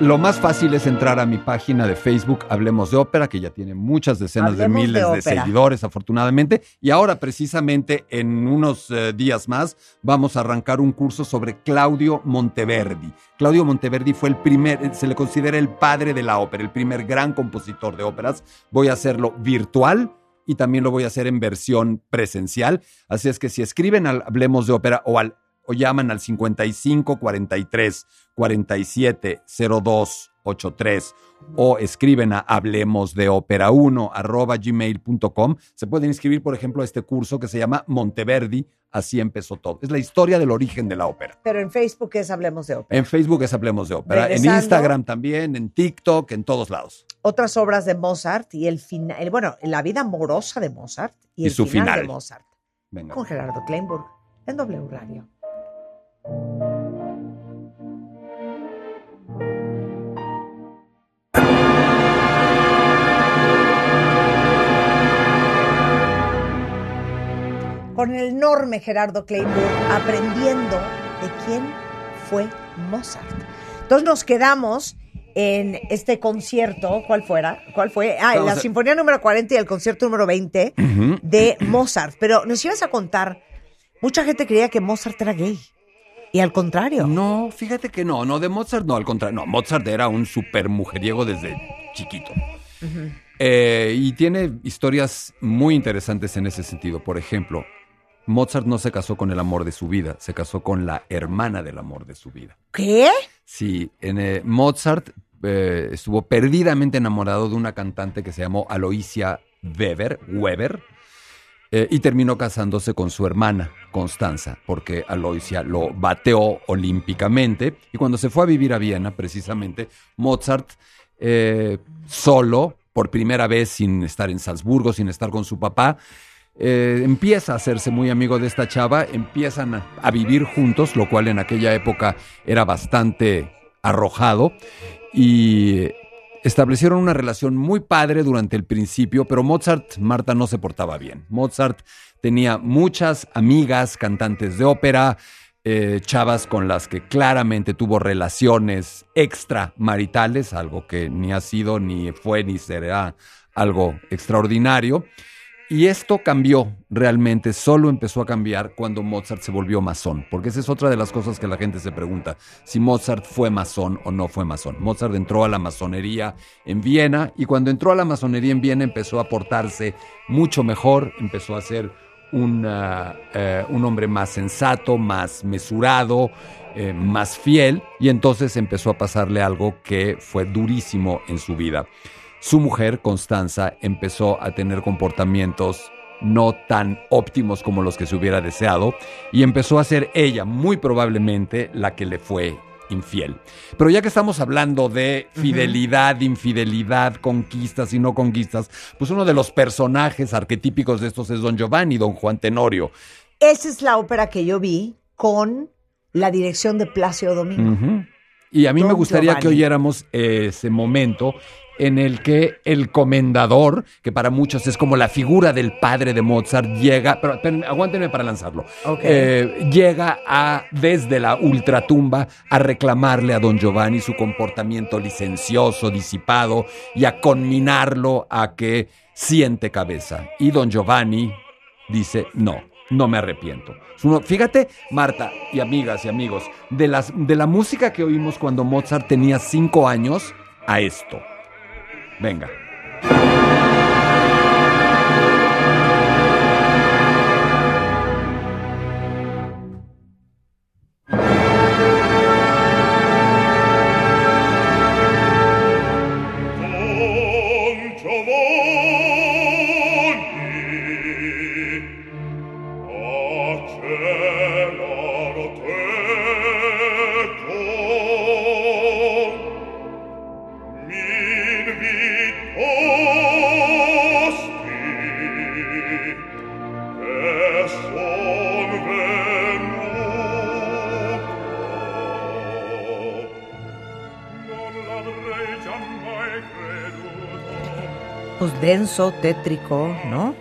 Lo más fácil es entrar a mi página de Facebook Hablemos de Ópera, que ya tiene muchas decenas Hablemos de miles de, seguidores, afortunadamente. Y ahora, precisamente, en unos eh, días más, vamos a arrancar un curso sobre Claudio Monteverdi. Claudio Monteverdi fue el primer, eh, se le considera el padre de la ópera, el primer gran compositor de óperas. Voy a hacerlo virtual y también lo voy a hacer en versión presencial. Así es que si escriben al Hablemos de Ópera o al o llaman al 55 43 47 02 83 o escriben a hablemos de ópera 1 arroba gmail.com. Se pueden inscribir, por ejemplo, a este curso que se llama Monteverdi. Así empezó todo. Es la historia del origen de la ópera. Pero en Facebook es Hablemos de Ópera. En Facebook es Hablemos de Ópera. En. Instagram también, en TikTok, en todos lados. Otras obras de Mozart y el final, bueno, la vida amorosa de Mozart y, su final, final. de Mozart. Venga. Con Gerardo Kleinburg en W Radio. Con el enorme Gerardo Kleinburg aprendiendo de quién fue Mozart. Entonces nos quedamos en este concierto, ¿cuál fuera? ¿Cuál fue? Ah, en la Sinfonía número 40 y el concierto número 20 Ujú. de Mozart. Pero nos ibas a contar, mucha gente creía que Mozart era gay. Y al contrario. No, fíjate que no, no, de Mozart no, al contrario. No, Mozart era un súper mujeriego desde chiquito. Eh, y tiene historias muy interesantes en ese sentido. Por ejemplo, Mozart no se casó con el amor de su vida, se casó con la hermana del amor de su vida. ¿Qué? Sí, en, eh, Mozart eh, estuvo perdidamente enamorado de una cantante que se llamó Aloysia Weber, Weber eh, y terminó casándose con su hermana, Constanza, porque Aloysia lo bateó olímpicamente. Y cuando se fue a vivir a Viena, precisamente, Mozart, solo, por primera vez sin estar en Salzburgo, sin estar con su papá, eh, empieza a hacerse muy amigo de esta chava, empiezan a, vivir juntos, lo cual en aquella época era bastante arrojado, y establecieron una relación muy padre durante el principio, pero Mozart, Marta, no se portaba bien. Mozart tenía muchas amigas cantantes de ópera, eh, chavas con las que claramente tuvo relaciones extramaritales, algo que ni ha sido, ni fue, ni será algo extraordinario. Y esto cambió realmente, solo empezó a cambiar cuando Mozart se volvió masón, porque esa es otra de las cosas que la gente se pregunta, si Mozart fue masón o no fue masón. Mozart entró a la masonería en Viena y cuando entró a la masonería en Viena empezó a portarse mucho mejor, empezó a ser un, eh, un hombre más sensato, más mesurado, eh, más fiel, y entonces empezó a pasarle algo que fue durísimo en su vida su mujer, Constanza, empezó a tener comportamientos no tan óptimos como los que se hubiera deseado y empezó a ser ella muy probablemente la que le fue infiel. Pero ya que estamos hablando de fidelidad, infidelidad, conquistas y no conquistas, pues uno de los personajes arquetípicos de estos es Don Giovanni, Don Juan Tenorio. Esa es la ópera que yo vi con la dirección de Plácido Domingo. Y a mí Don me gustaría que oyéramos ese momento en el que el comendador, que para muchos es como la figura del padre de Mozart, llega, pero aguántenme para lanzarlo. Eh, llega a, desde la ultratumba, a reclamarle a don Giovanni su comportamiento licencioso, disipado, y a conminarlo a que siente cabeza. Y don Giovanni dice, no, no me arrepiento. Fíjate, Marta y amigas y amigos, de, las, de la música que oímos cuando Mozart tenía cinco años a esto. Venga. Denso, tétrico, ¿no?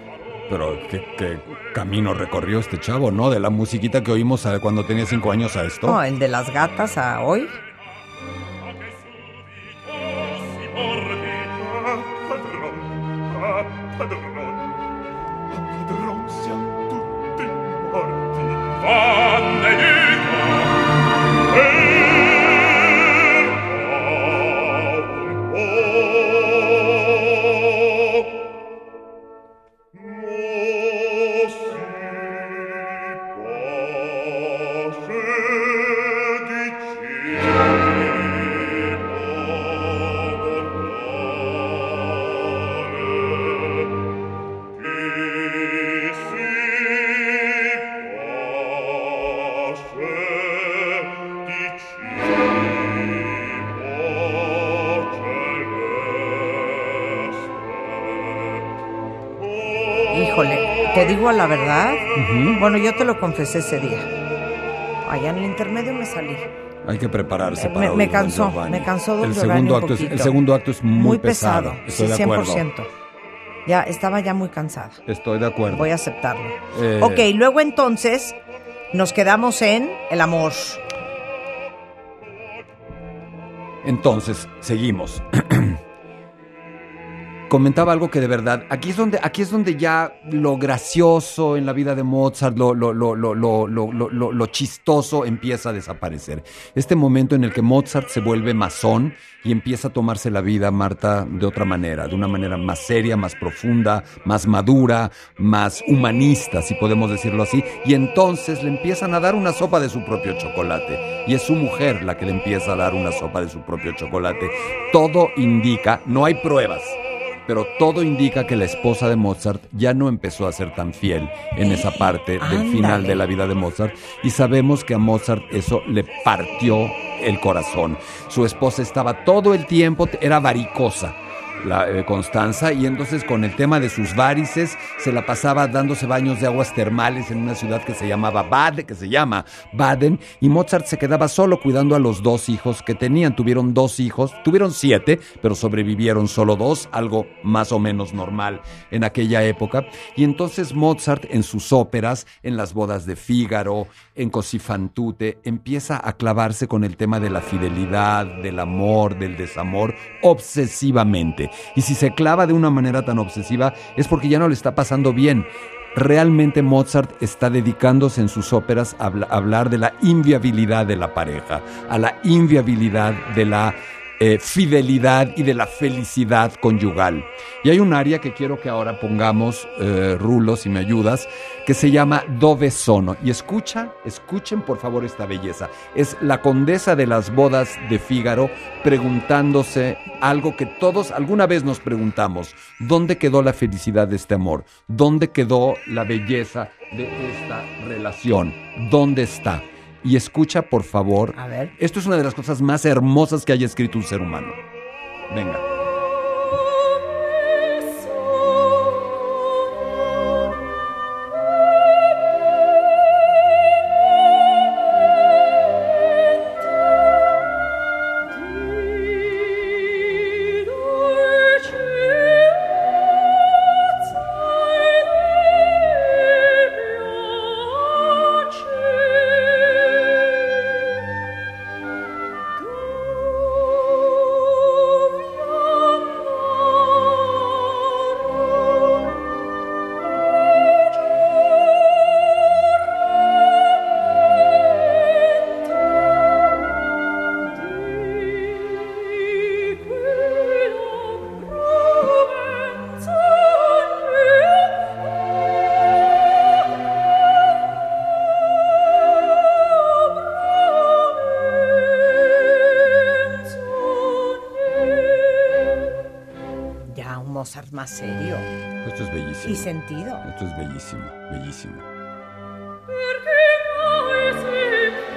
Pero qué, qué camino recorrió este chavo, ¿no? De la musiquita que oímos cuando tenía cinco años a esto. No, el de las gatas a hoy. Te lo confesé ese día. Allá en el intermedio me salí. Hay que prepararse Me- para me Don cansó, me cansó Don el Giovanni segundo un acto es, El segundo acto es muy, Muy pesado. pesado. Estoy sí, de acuerdo. 100%. Ya estaba ya muy cansada. Estoy de acuerdo. Voy a aceptarlo. Eh, Ok, luego entonces nos quedamos en el amor. Entonces, seguimos. Comentaba algo que de verdad, aquí es donde, aquí es donde ya lo gracioso en la vida de Mozart, lo, lo, lo, lo, lo, lo, lo- chistoso empieza a desaparecer. Este momento en el que Mozart se vuelve masón y empieza a tomarse la vida, Marta, de otra manera, de una manera más seria, más profunda, más madura, más humanista, si podemos decirlo así. Y entonces le empiezan a dar una sopa de su propio chocolate. Y es su mujer la que le empieza a dar una sopa de su propio chocolate. Todo indica, no hay pruebas, pero todo indica que la esposa de Mozart ya no empezó a ser tan fiel en esa parte del final de la vida de Mozart y sabemos que a Mozart eso le partió el corazón. Su esposa estaba todo el tiempo, era varicosa. La eh, Constanza, y entonces con el tema de sus varices se la pasaba dándose baños de aguas termales en una ciudad que se llamaba Baden, que se llama Baden, y Mozart se quedaba solo cuidando a los dos hijos que tenían. Tuvieron dos hijos, tuvieron siete, pero sobrevivieron solo dos, algo más o menos normal en aquella época. Y entonces Mozart en sus óperas, en las bodas de Fígaro, en Così fan tutte, empieza a clavarse con el tema de la fidelidad, del amor, del desamor, obsesivamente. Y si se clava de una manera tan obsesiva es porque ya no le está pasando bien. Realmente Mozart está dedicándose en sus óperas a habla- a hablar de la inviabilidad de la pareja, a la inviabilidad de la eh, fidelidad y de la felicidad conyugal. Y hay un área que quiero que ahora pongamos, eh, Rulo, si me ayudas, que se llama Dove Sono. Y escucha, escuchen por favor esta belleza. Es la condesa de las bodas de Fígaro preguntándose algo que todos alguna vez nos preguntamos. ¿Dónde quedó la felicidad de este amor? ¿Dónde quedó la belleza de esta relación? ¿Dónde está? Y escucha por favor A ver. esto es una de las cosas más hermosas que haya escrito un ser humano. Venga.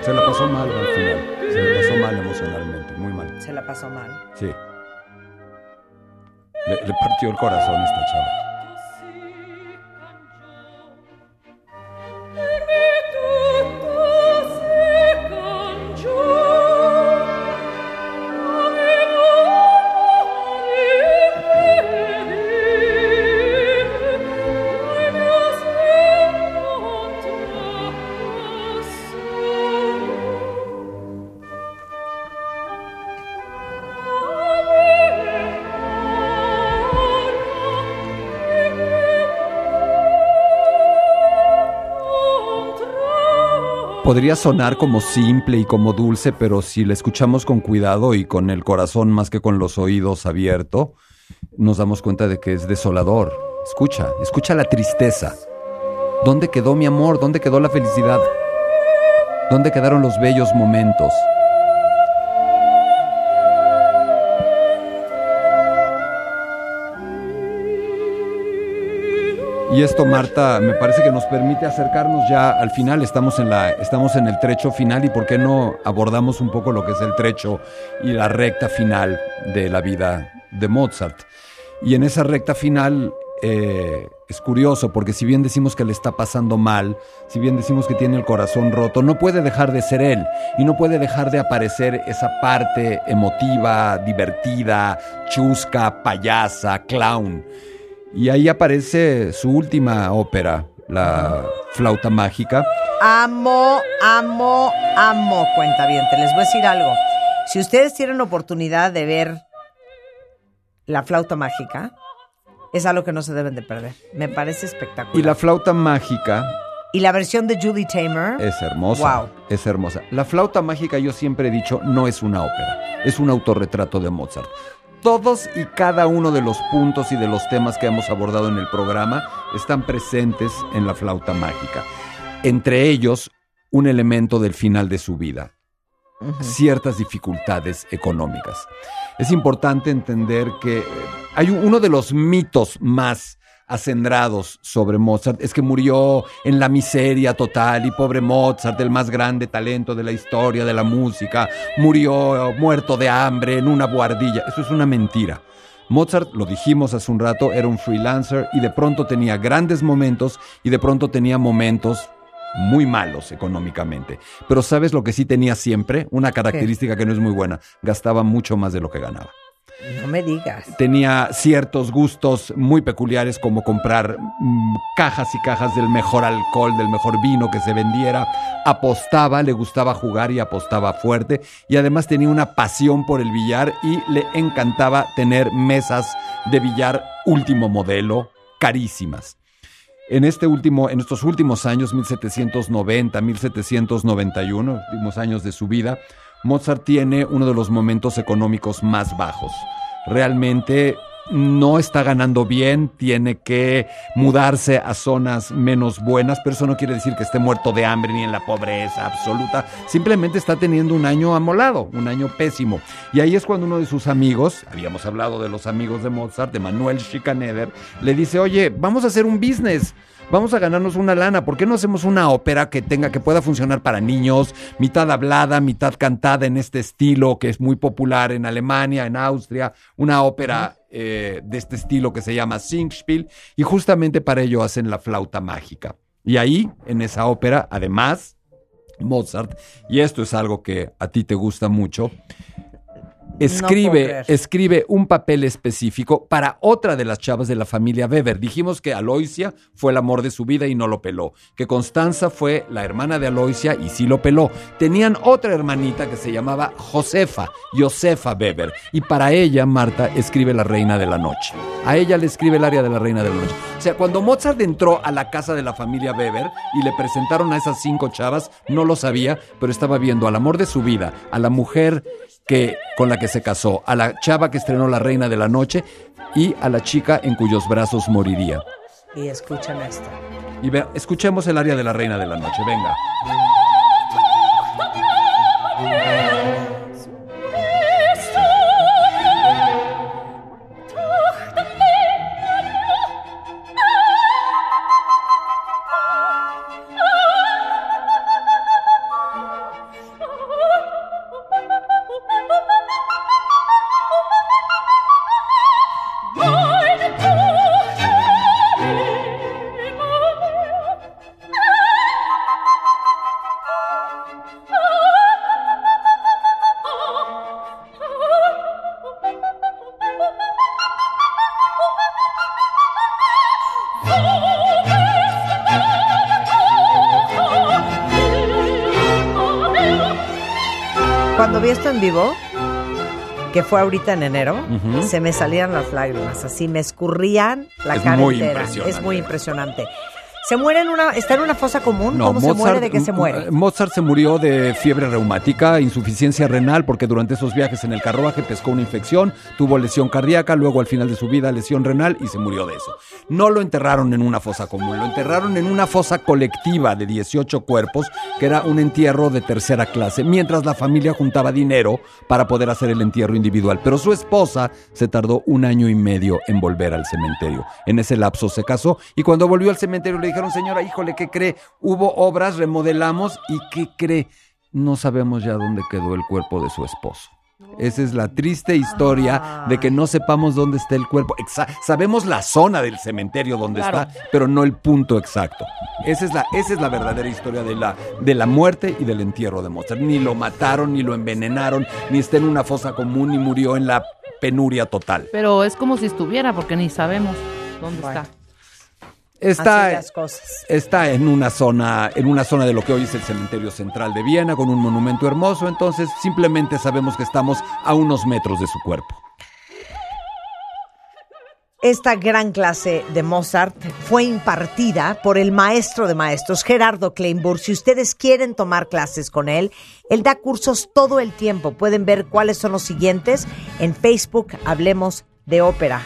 Se la pasó mal al final. Se la pasó mal emocionalmente, muy mal. Se la pasó mal. Sí. Le, le partió el corazón a esta chava. Podría sonar como simple y como dulce, pero si la escuchamos con cuidado y con el corazón más que con los oídos abiertos, nos damos cuenta de que es desolador. Escucha, escucha la tristeza. ¿Dónde quedó mi amor? ¿Dónde quedó la felicidad? ¿Dónde quedaron los bellos momentos? Y esto, Marta, me parece que nos permite acercarnos ya al final. Estamos en, la, estamos en el trecho final y por qué no abordamos un poco lo que es el trecho y la recta final de la vida de Mozart. Y en esa recta final eh, es curioso porque si bien decimos que le está pasando mal, si bien decimos que tiene el corazón roto, no puede dejar de ser él y no puede dejar de aparecer esa parte emotiva, divertida, chusca, payasa, clown. Y ahí aparece su última ópera, la flauta mágica. Amo, amo, amo, cuenta bien. Te les voy a decir algo. Si ustedes tienen oportunidad de ver la flauta mágica, es algo que no se deben de perder. Me parece espectacular. Y la flauta mágica Y la versión de Julie Tamer. es hermosa. Wow. Es hermosa. La flauta mágica, yo siempre he dicho, no es una ópera, es un autorretrato de Mozart. Todos y cada uno de los puntos y de los temas que hemos abordado en el programa están presentes en la flauta mágica. Entre ellos, un elemento del final de su vida, ciertas dificultades económicas. Es importante entender que eh, hay un- uno de los mitos más acendrados sobre Mozart es que murió en la miseria total y pobre Mozart, el más grande talento de la historia de la música, murió muerto de hambre en una buhardilla. Eso es una mentira. Mozart, lo dijimos hace un rato, era un freelancer y de pronto tenía grandes momentos y de pronto tenía momentos muy malos económicamente. Pero ¿sabes lo que sí tenía siempre? Una característica que no es muy buena. Gastaba mucho más de lo que ganaba. No me digas. Tenía ciertos gustos muy peculiares como comprar mm, cajas y cajas del mejor alcohol, del mejor vino que se vendiera. Apostaba, le gustaba jugar y apostaba fuerte. Y además tenía una pasión por el billar y le encantaba tener mesas de billar último modelo, carísimas. En, este último, en estos últimos años, 1790, 1791, últimos años de su vida, Mozart tiene uno de los momentos económicos más bajos. Realmente no está ganando bien, tiene que mudarse a zonas menos buenas, pero eso no quiere decir que esté muerto de hambre ni en la pobreza absoluta, simplemente está teniendo un año amolado, un año pésimo. Y ahí es cuando uno de sus amigos, habíamos hablado de los amigos de Mozart, de Manuel Schikaneder, le dice, oye, vamos a hacer un business. Vamos a ganarnos una lana. ¿Por qué no hacemos una ópera que tenga, que pueda funcionar para niños, mitad hablada, mitad cantada en este estilo que es muy popular en Alemania, en Austria, una ópera eh, de este estilo que se llama Singspiel y justamente para ello hacen la flauta mágica. Y ahí, en esa ópera, además, Mozart, y esto es algo que a ti te gusta mucho, escribe, escribe un papel específico para otra de las chavas de la familia Weber. Dijimos que Aloisia fue el amor de su vida y no lo peló. Que Constanza fue la hermana de Aloisia y sí lo peló. Tenían otra hermanita que se llamaba Josefa, Josefa Weber. Y para ella, Marta escribe La Reina de la Noche. A ella le escribe el área de la Reina de la Noche. O sea, cuando Mozart entró a la casa de la familia Weber y le presentaron a esas cinco chavas, no lo sabía, pero estaba viendo al amor de su vida, a la mujer que, con la que se casó, a la chava que estrenó La Reina de la Noche y a la chica en cuyos brazos moriría. Y escuchen esto. Y ve- escuchemos el área de La Reina de la Noche, venga. Vivo, que fue ahorita en enero, se me salían las lágrimas, así me escurrían la Es cara muy entera. Es muy impresionante. ¿Se muere en una, está en una fosa común? ¿Cómo se muere? ¿De qué se m- muere? Mozart se murió de fiebre reumática, insuficiencia renal, porque durante esos viajes en el carruaje pescó una infección, tuvo lesión cardíaca, luego al final de su vida lesión renal y se murió de eso. No lo enterraron en una fosa común, lo enterraron en una fosa colectiva de 18 cuerpos, que era un entierro de tercera clase, mientras la familia juntaba dinero para poder hacer el entierro individual. Pero su esposa se tardó un año y medio en volver al cementerio. En ese lapso se casó y cuando volvió al cementerio le dijeron, señora, híjole, ¿qué cree? Hubo obras, remodelamos y ¿qué cree? No sabemos ya dónde quedó el cuerpo de su esposo. Esa es la triste historia de que no sepamos dónde está el cuerpo. Exa- sabemos la zona del cementerio donde Claro. está, pero no el punto exacto. Esa es la, esa es la verdadera historia de la, de la muerte y del entierro de Mozart. Ni lo mataron, ni lo envenenaron, ni está en una fosa común, ni murió en la penuria total. Pero es como si estuviera, porque ni sabemos dónde Bueno. está. Está, Así las cosas. está en una zona, en una zona de lo que hoy es el cementerio central de Viena, con un monumento hermoso, entonces simplemente sabemos que estamos a unos metros de su cuerpo. Esta gran clase de Mozart fue impartida por el maestro de maestros, Gerardo Kleinburg. Si ustedes quieren tomar clases con él, él da cursos todo el tiempo. Pueden ver cuáles son los siguientes en Facebook, Hablemos de Ópera.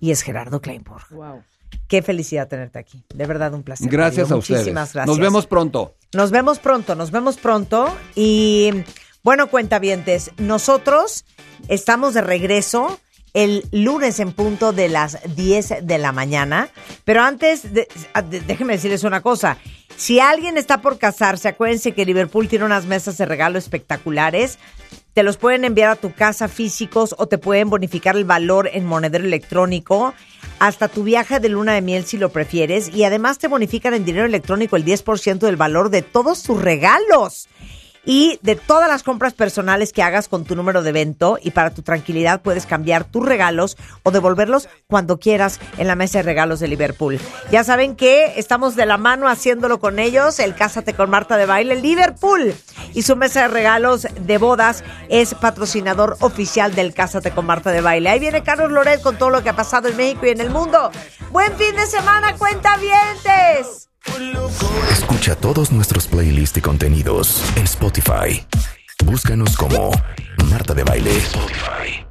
Y es Gerardo Kleinburg. Wow. Qué felicidad tenerte aquí. De verdad, un placer. Gracias Mario. a ustedes. Muchísimas gracias. Nos vemos pronto. Nos vemos pronto, nos vemos pronto. Y bueno, cuentavientes, nosotros estamos de regreso el lunes en punto de las 10 de la mañana. Pero antes, de- de- déjenme decirles una cosa. Si alguien está por casarse, acuérdense que Liverpool tiene unas mesas de regalo espectaculares. Te los pueden enviar a tu casa físicos o te pueden bonificar el valor en monedero electrónico hasta tu viaje de luna de miel si lo prefieres. Y además te bonifican en dinero electrónico el 10% del valor de todos tus regalos y de todas las compras personales que hagas con tu número de evento y para tu tranquilidad puedes cambiar tus regalos o devolverlos cuando quieras en la mesa de regalos de Liverpool. Ya saben que estamos de la mano haciéndolo con ellos, el Cásate con Marta de Baile Liverpool y su mesa de regalos de bodas es patrocinador oficial del Cásate con Marta de Baile. Ahí viene Carlos Loret con todo lo que ha pasado en México y en el mundo. Buen fin de semana, cuentavientes. Escucha todos nuestros playlists y contenidos en Spotify. Búscanos como Marta de Baile. Spotify.